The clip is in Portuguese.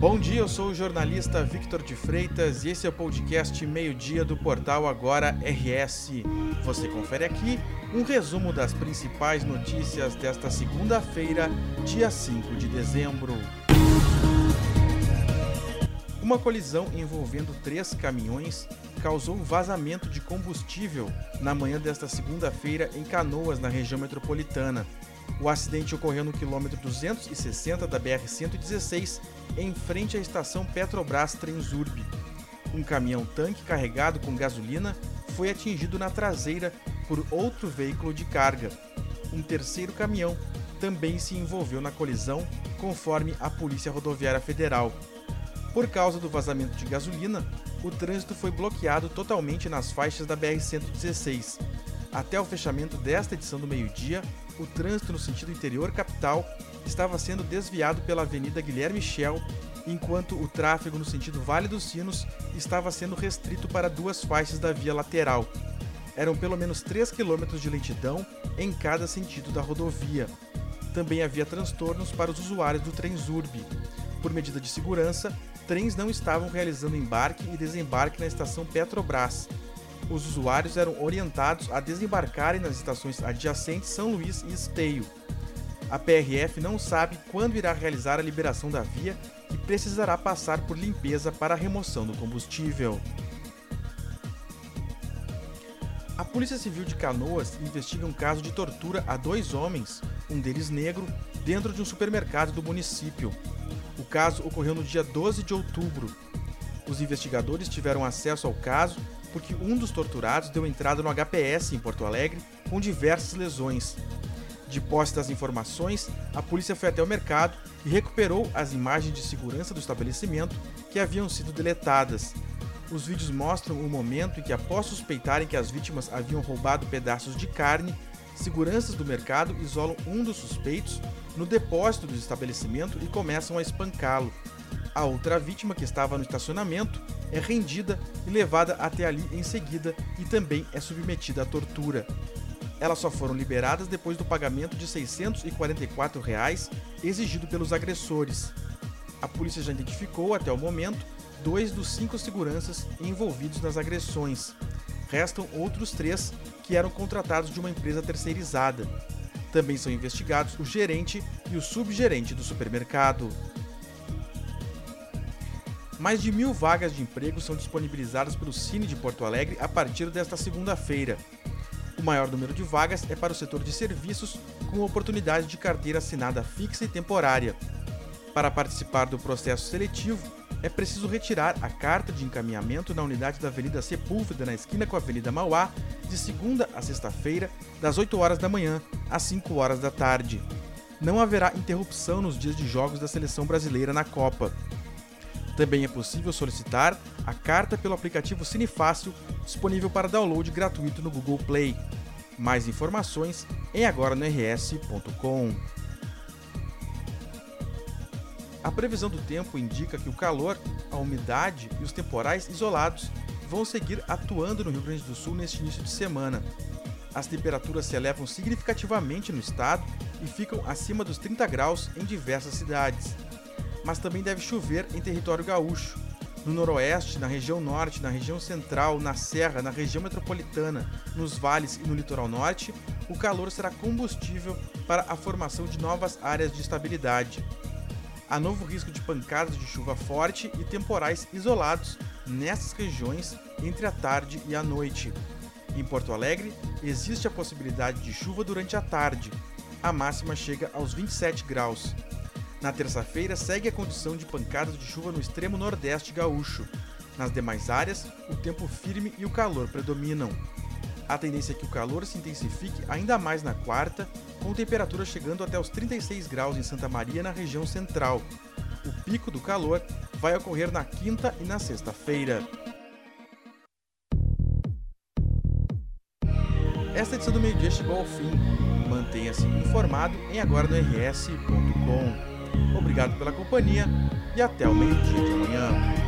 Bom dia, eu sou o jornalista Victor de Freitas e esse é o podcast Meio-Dia do portal Agora RS. Você confere aqui um resumo das principais notícias desta segunda-feira, dia 5 de dezembro. Uma colisão envolvendo três caminhões causou vazamento de combustível na manhã desta segunda-feira em Canoas, na região metropolitana. O acidente ocorreu no quilômetro 260 da BR-116, em frente à estação Petrobras Transurb. Um caminhão-tanque carregado com gasolina foi atingido na traseira por outro veículo de carga. Um terceiro caminhão também se envolveu na colisão, conforme a Polícia Rodoviária Federal. Por causa do vazamento de gasolina, o trânsito foi bloqueado totalmente nas faixas da BR-116. Até o fechamento desta edição do meio-dia, o trânsito no sentido interior capital estava sendo desviado pela Avenida Guilherme Schell, enquanto o tráfego no sentido Vale dos Sinos estava sendo restrito para duas faixas da via lateral. Eram pelo menos 3 quilômetros de lentidão em cada sentido da rodovia. Também havia transtornos para os usuários do Transurb. Por medida de segurança, trens não estavam realizando embarque e desembarque na estação Petrobras, os usuários eram orientados a desembarcarem nas estações adjacentes São Luís e Esteio. A PRF não sabe quando irá realizar a liberação da via e precisará passar por limpeza para a remoção do combustível. A Polícia Civil de Canoas investiga um caso de tortura a dois homens, um deles negro, dentro de um supermercado do município. O caso ocorreu no dia 12 de outubro. Os investigadores tiveram acesso ao caso porque um dos torturados deu entrada no HPS em Porto Alegre com diversas lesões. De posse das informações, a polícia foi até o mercado e recuperou as imagens de segurança do estabelecimento que haviam sido deletadas. Os vídeos mostram o momento em que, após suspeitarem que as vítimas haviam roubado pedaços de carne, seguranças do mercado isolam um dos suspeitos no depósito do estabelecimento e começam a espancá-lo. A outra vítima, que estava no estacionamento, é rendida e levada até ali em seguida e também é submetida à tortura. Elas só foram liberadas depois do pagamento de 644 reais exigido pelos agressores. A polícia já identificou, até o momento, dois dos cinco seguranças envolvidos nas agressões. Restam outros três que eram contratados de uma empresa terceirizada. Também são investigados o gerente e o subgerente do supermercado. Mais de mil vagas de emprego são disponibilizadas pelo Cine de Porto Alegre a partir desta segunda-feira. O maior número de vagas é para o setor de serviços, com oportunidade de carteira assinada fixa e temporária. Para participar do processo seletivo, é preciso retirar a carta de encaminhamento na unidade da Avenida Sepúlveda, na esquina com a Avenida Mauá, de segunda a sexta-feira, das 8 horas da manhã às 5 horas da tarde. Não haverá interrupção nos dias de jogos da seleção brasileira na Copa. Também é possível solicitar a carta pelo aplicativo Cinefácil, disponível para download gratuito no Google Play. Mais informações em agora-no-rs.com. A previsão do tempo indica que o calor, a umidade e os temporais isolados vão seguir atuando no Rio Grande do Sul neste início de semana. As temperaturas se elevam significativamente no estado e ficam acima dos 30 graus em diversas cidades mas também deve chover em território gaúcho. No noroeste, na região norte, na região central, na serra, na região metropolitana, nos vales e no litoral norte, o calor será combustível para a formação de novas áreas de estabilidade. Há novo risco de pancadas de chuva forte e temporais isolados nessas regiões entre a tarde e a noite. Em Porto Alegre, existe a possibilidade de chuva durante a tarde. A máxima chega aos 27 graus. Na terça-feira, segue a condição de pancadas de chuva no extremo nordeste gaúcho. Nas demais áreas, o tempo firme e o calor predominam. A tendência é que o calor se intensifique ainda mais na quarta, com temperaturas chegando até os 36 graus em Santa Maria, na região central. O pico do calor vai ocorrer na quinta e na sexta-feira. Esta edição do meio-dia chegou ao fim. Mantenha-se informado em agora no rs.com. Obrigado pela companhia e até o meio-dia de amanhã.